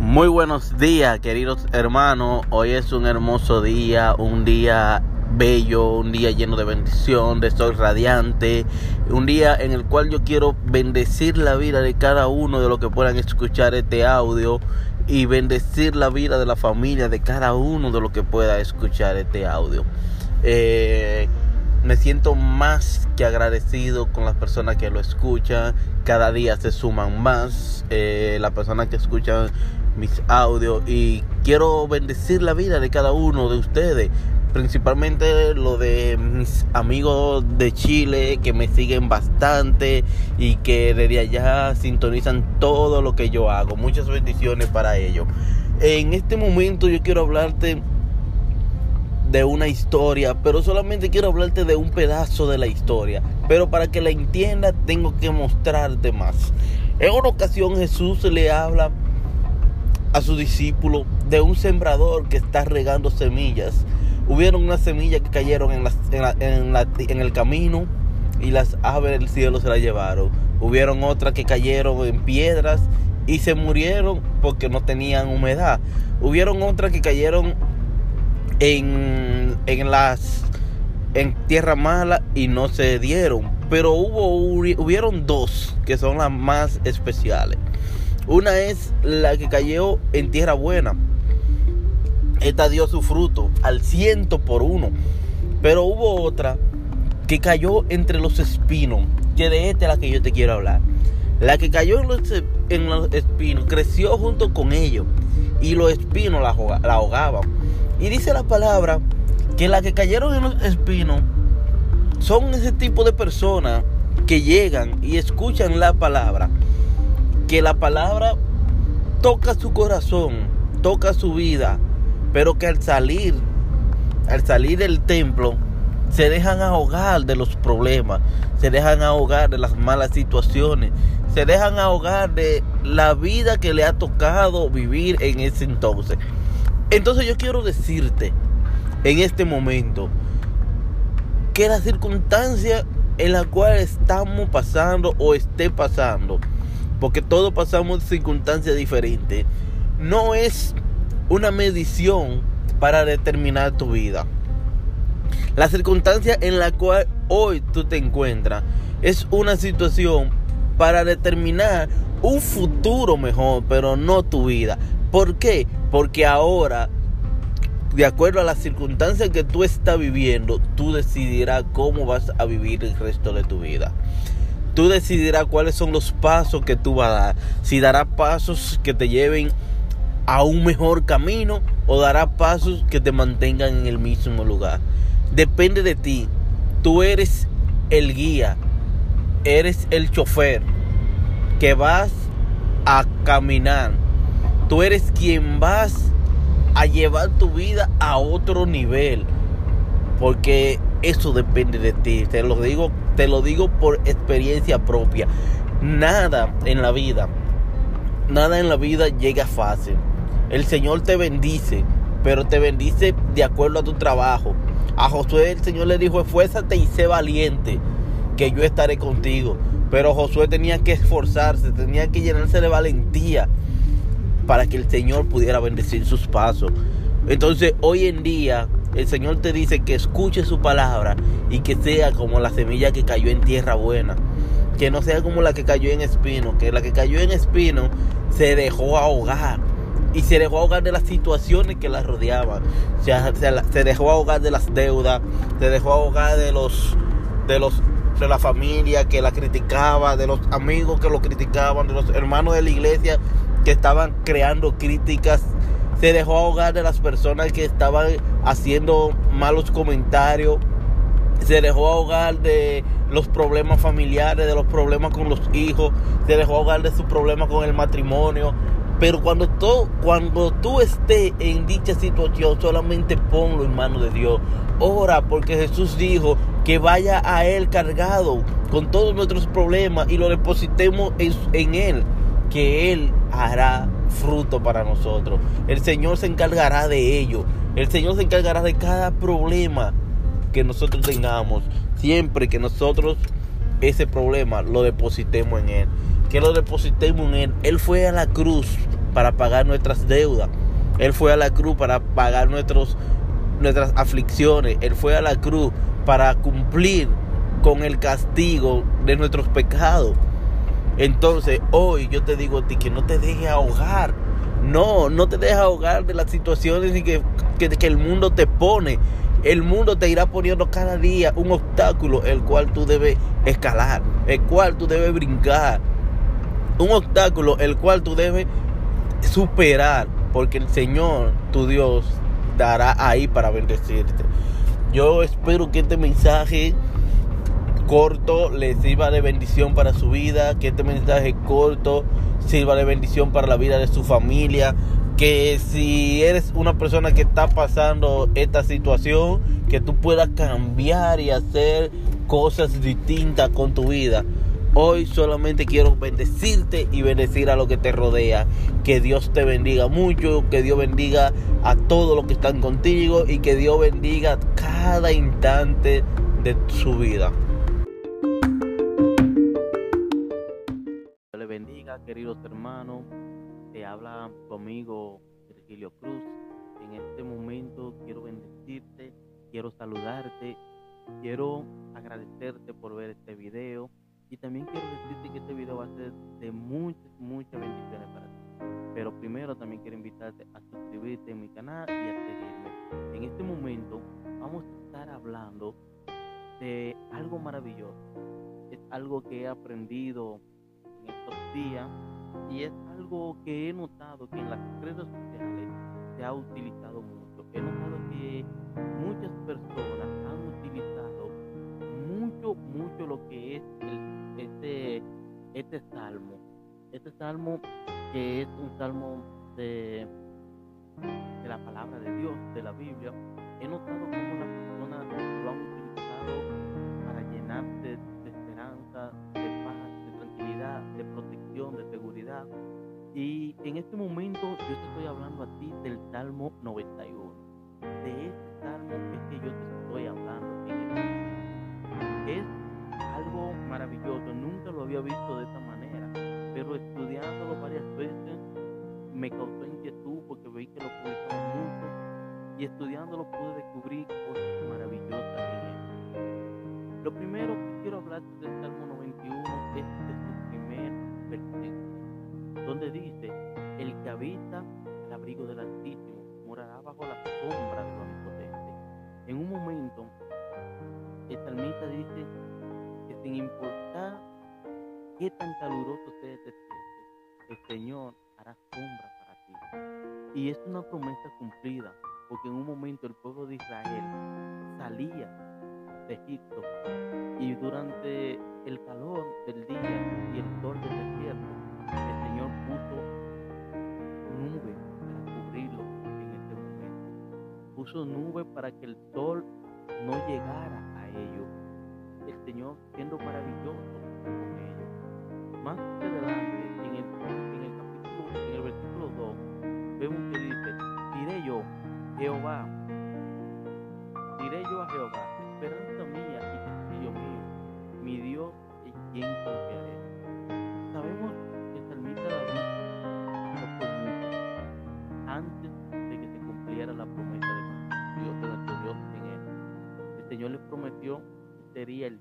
Muy buenos días, queridos hermanos. Hoy es un hermoso día, un día bello, un día lleno de bendición, de sol radiante, un día en el cual yo quiero bendecir la vida de cada uno de los que puedan escuchar este audio y bendecir la vida de la familia de cada uno de los que pueda escuchar este audio. Eh, me siento más que agradecido con las personas que lo escuchan. Cada día se suman más eh, las personas que escuchan mis audios y quiero bendecir la vida de cada uno de ustedes. Principalmente lo de mis amigos de Chile que me siguen bastante y que desde allá sintonizan todo lo que yo hago. Muchas bendiciones para ellos. En este momento yo quiero hablarte de una historia, pero solamente quiero hablarte de un pedazo de la historia. Pero para que la entienda tengo que mostrarte más. En una ocasión Jesús le habla a su discípulo de un sembrador que está regando semillas. Hubieron unas semillas que cayeron en, en, en, el camino y las aves del cielo se las llevaron. Hubieron otras que cayeron en piedras y se murieron porque no tenían humedad. Hubieron otras que cayeron en, en las en tierra mala y no se dieron. Pero hubo hubieron dos que son las más especiales. Una es la que cayó en tierra buena. Esta dio su fruto al ciento por uno. Pero hubo otra que cayó entre los espinos, que de esta es la que yo te quiero hablar. La que cayó en los, espinos creció junto con ellos y los espinos la, la ahogaban. Y dice la palabra que la que cayeron en los espinos son ese tipo de personas que llegan y escuchan la palabra que la palabra toca su corazón, toca su vida, pero que al salir, al salir del templo, se dejan ahogar de los problemas, se dejan ahogar de las malas situaciones, se dejan ahogar de la vida que le ha tocado vivir en ese entonces. Entonces yo quiero decirte en este momento que la circunstancia en la cual estamos pasando o esté pasando, porque todos pasamos circunstancias diferentes, no es una medición para determinar tu vida. La circunstancia en la cual hoy tú te encuentras es una situación para determinar un futuro mejor, pero no tu vida. ¿Por qué? Porque ahora, de acuerdo a las circunstancias que tú estás viviendo, tú decidirás cómo vas a vivir el resto de tu vida. Tú decidirás cuáles son los pasos que tú vas a dar. Si darás pasos que te lleven a un mejor camino o darás pasos que te mantengan en el mismo lugar. Depende de ti. Tú eres el guía. Eres el chofer que vas a caminar. Tú eres quien vas a llevar tu vida a otro nivel. Porque eso depende de ti. Te lo digo te lo digo por experiencia propia. Nada en la vida, nada en la vida llega fácil. El Señor te bendice, pero te bendice de acuerdo a tu trabajo. A Josué el Señor le dijo, esfuérzate y sé valiente, que yo estaré contigo. Pero Josué tenía que esforzarse, tenía que llenarse de valentía para que el Señor pudiera bendecir sus pasos. Entonces hoy en día el Señor te dice que escuche su palabra y que sea como la semilla que cayó en tierra buena. Que no sea como la que cayó en espino, que la que cayó en espino se dejó ahogar. Y se dejó ahogar de las situaciones que la rodeaban. Se, se dejó ahogar de las deudas, se dejó ahogar de los, de los de la familia que la criticaba, de los amigos que lo criticaban, de los hermanos de la iglesia que estaban creando críticas se dejó ahogar de las personas que estaban haciendo malos comentarios, se dejó ahogar de los problemas familiares, de los problemas con los hijos, se dejó ahogar de sus problemas con el matrimonio. Pero cuando tú, cuando tú estés en dicha situación, solamente ponlo en manos de Dios. Ora porque Jesús dijo que vaya a Él cargado con todos nuestros problemas y lo depositemos en, Él, que Él hará fruto para nosotros. El Señor se encargará de ello. El Señor se encargará de cada problema que nosotros tengamos. Siempre que nosotros ese problema lo depositemos en Él. Que lo depositemos en Él. Él fue a la cruz para pagar nuestras deudas. Él fue a la cruz para pagar nuestros, nuestras aflicciones. Él fue a la cruz para cumplir con el castigo de nuestros pecados. Entonces hoy yo te digo a ti que no te dejes ahogar. No, no te dejes ahogar de las situaciones que, que, que el mundo te pone. El mundo te irá poniendo cada día un obstáculo el cual tú debes escalar, el cual tú debes brincar. Un obstáculo el cual tú debes superar, porque el Señor, tu Dios, dará ahí para bendecirte. Yo espero que este mensaje corto les sirva de bendición para su vida, que este mensaje corto sirva de bendición para la vida de su familia, que si eres una persona que está pasando esta situación, que tú puedas cambiar y hacer cosas distintas con tu vida. Hoy solamente quiero bendecirte y bendecir a lo que te rodea. Que Dios te bendiga mucho, que Dios bendiga a todos los que están contigo y que Dios bendiga cada instante de su vida. Dios le bendiga, queridos hermanos. Te habla conmigo Virgilio Cruz. En este momento quiero bendecirte, quiero saludarte, quiero agradecerte por ver este video y también quiero decirte que este video va a ser de muchas, muchas bendiciones para ti. Pero primero también quiero invitarte a suscribirte en mi canal y a seguirme. En este momento vamos a estar hablando de algo maravilloso. Es algo que he aprendido en estos días y es algo que he notado que en las redes sociales se ha utilizado mucho. He notado que muchas personas han utilizado mucho, lo que es este, este salmo. Este salmo que es un salmo de, de la palabra de Dios, de la Biblia. He notado cómo las personas lo han utilizado para llenarse de esperanza, de paz, de tranquilidad, de protección, de seguridad. Y en este momento yo te estoy hablando a ti del Salmo 91. De este salmo es que yo te estoy hablando maravilloso, nunca lo había visto de esta manera, pero estudiándolo varias veces me causó inquietud porque veí que lo publicaba mucho y estudiándolo pude descubrir cosas maravillosas en él. Lo primero que quiero hablar del Salmo 91 es de su primer versículo, donde dice, el que habita al abrigo del Altísimo morará bajo la sombra del Omnipotente. En un momento, el salmista dice, sin importar qué tan caluroso este siente, el Señor hará sombra para ti. Y es una promesa cumplida, porque en un momento el pueblo de Israel salía de Egipto y durante el calor del día y el sol del desierto, el Señor puso nube para cubrirlo en este momento. Puso nube para que el sol no llegara a ellos el Señor siendo maravilloso con ellos. Más adelante, en el, capítulo, en el versículo 2, vemos que dice, diré yo, Jehová, diré yo a Jehová,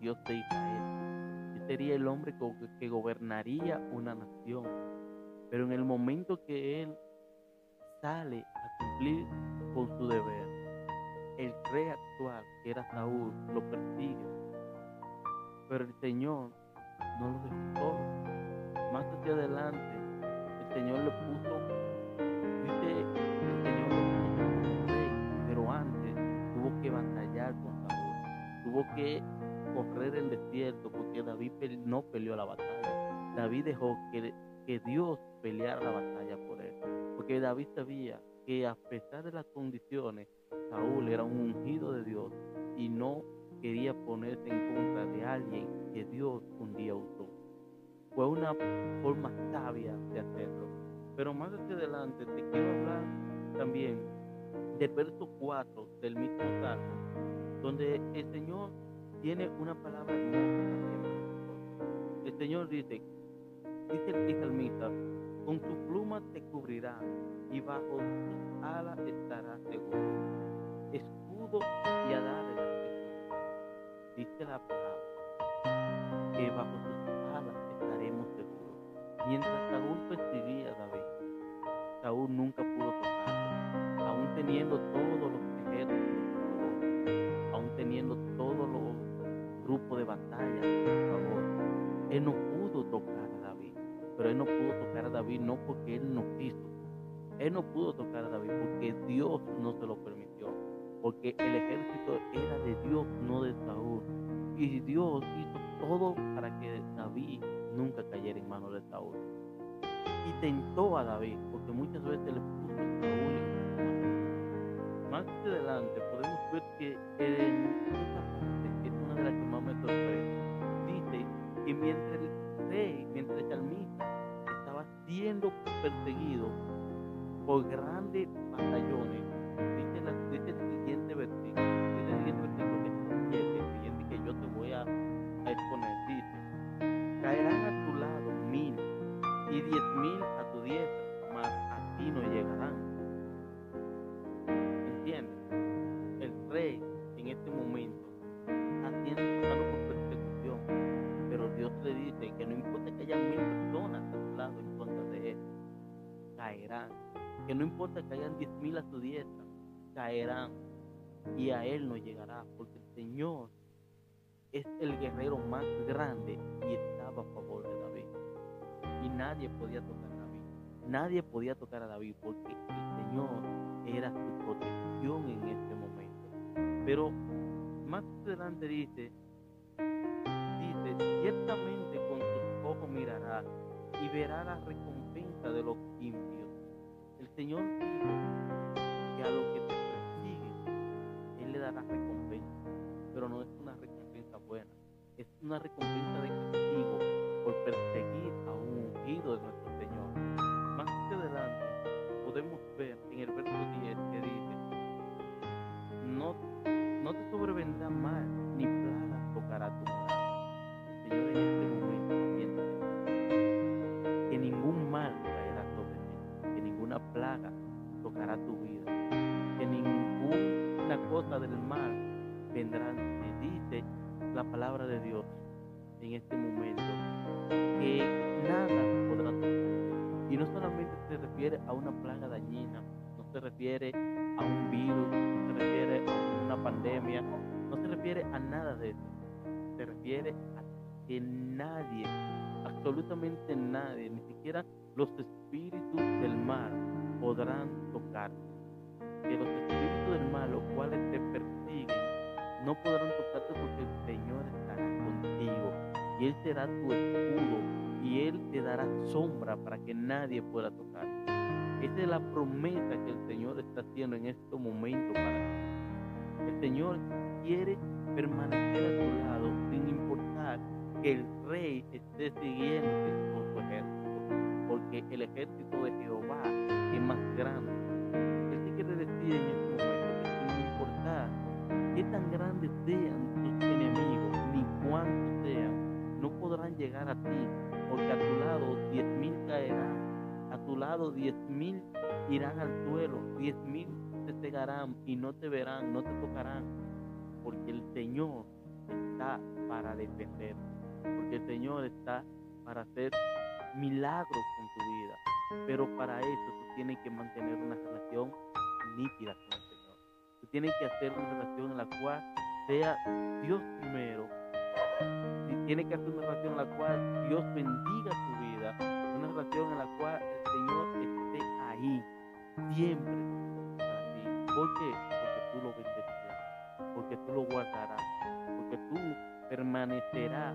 Dios de Israel. Él sería el hombre que gobernaría una nación. Pero en el momento que él sale a cumplir con su deber, el rey actual, que era Saúl, lo persigue. Pero el Señor no lo dejó. Más hacia adelante, el Señor le puso, dice, el Señor pero antes tuvo que batallar con Saúl. Tuvo que correr el desierto porque David no peleó la batalla. David dejó que, que Dios peleara la batalla por él. Porque David sabía que a pesar de las condiciones, Saúl era un ungido de Dios y no quería ponerse en contra de alguien que Dios un día usó. Fue una forma sabia de hacerlo. Pero más hacia adelante te quiero hablar también del verso 4 del mismo Salmo, donde el Señor tiene una palabra también. Señor dice, dice el salmista, con tu pluma te cubrirá y bajo tus alas estarás seguro. Escudo y adar Dice la palabra que bajo tus alas estaremos seguros. Mientras Saúl perseguía a David, Saúl nunca pudo tocarlo, aún teniendo todos los ejércitos, aún teniendo todos los Él no pudo tocar a David, pero él no pudo tocar a David no porque él no quiso, él no pudo tocar a David porque Dios no se lo permitió. Porque el ejército era de Dios, no de Saúl. Y Dios hizo todo para que David nunca cayera en manos de Saúl. Y tentó a David, porque muchas veces le puso a Saúl Más adelante podemos ver que en mientras el rey, mientras el salmista estaba siendo perseguido, por grandes batallones, dice, la, el siguiente versículo, dice el siguiente versículo que es el siguiente que yo te voy a, a exponer, dice, caerán a tu lado mil y diez mil a tu diestra, mas a ti no llegarán. ¿Entiendes? El rey en este momento que no importa que hayan diez mil a su diestra, caerán y a él no llegará, porque el Señor es el guerrero más grande y estaba a favor de David. Y nadie podía tocar a David. Nadie podía tocar a David porque el Señor era su protección en este momento. Pero más adelante dice, dice, ciertamente con sus ojos mirará y verá la recompensa de los impios el Señor dijo que a los que te persiguen, Él le dará recompensa, pero no es una recompensa buena, es una recompensa de castigo por perseguir a un ungido de nuestro a una plaga dañina, no se refiere a un virus, no se refiere a una pandemia, no se refiere a nada de eso. Se refiere a que nadie, absolutamente nadie, ni siquiera los espíritus del mal podrán tocar. Que los espíritus del mal, los cuales te persiguen, no podrán tocarte porque el Señor estará contigo. Y Él será tu escudo. Y Él te dará sombra para que nadie pueda tocar. Esa es la promesa que el Señor está haciendo en este momento para ti. El Señor quiere permanecer a tu lado sin importar que el rey esté siguiente con su ejército porque el ejército de Jehová es más grande. Él quiere decir en este momento que sin importar qué tan grandes sean tus enemigos, ni cuántos sean, no podrán llegar a ti, porque a tu lado lado diez mil irán al suelo, diez mil te cegarán y no te verán, no te tocarán, porque el Señor está para defender, porque el Señor está para hacer milagros con tu vida. Pero para eso tú tienes que mantener una relación nítida con el Señor. Tú tienes que hacer una relación en la cual sea Dios primero. Y tienes que hacer una relación en la cual Dios bendiga tu vida. Una relación en la cual el Señor esté ahí siempre para ti. ¿Por qué? Porque tú lo bendecirás. Porque tú lo guardarás. Porque tú permanecerás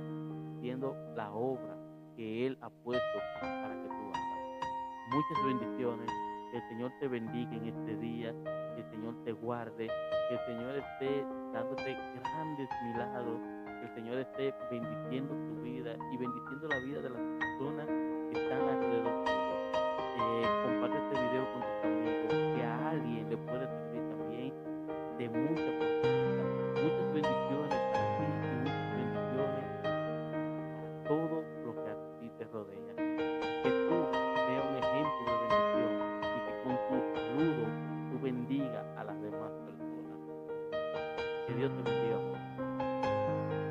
siendo la obra que Él ha puesto para que tú hagas. Muchas bendiciones. Que el Señor te bendiga en este día. Que el Señor te guarde. Que el Señor esté dándote grandes milagros. Que el Señor esté bendiciendo tu vida y bendiciendo la vida de las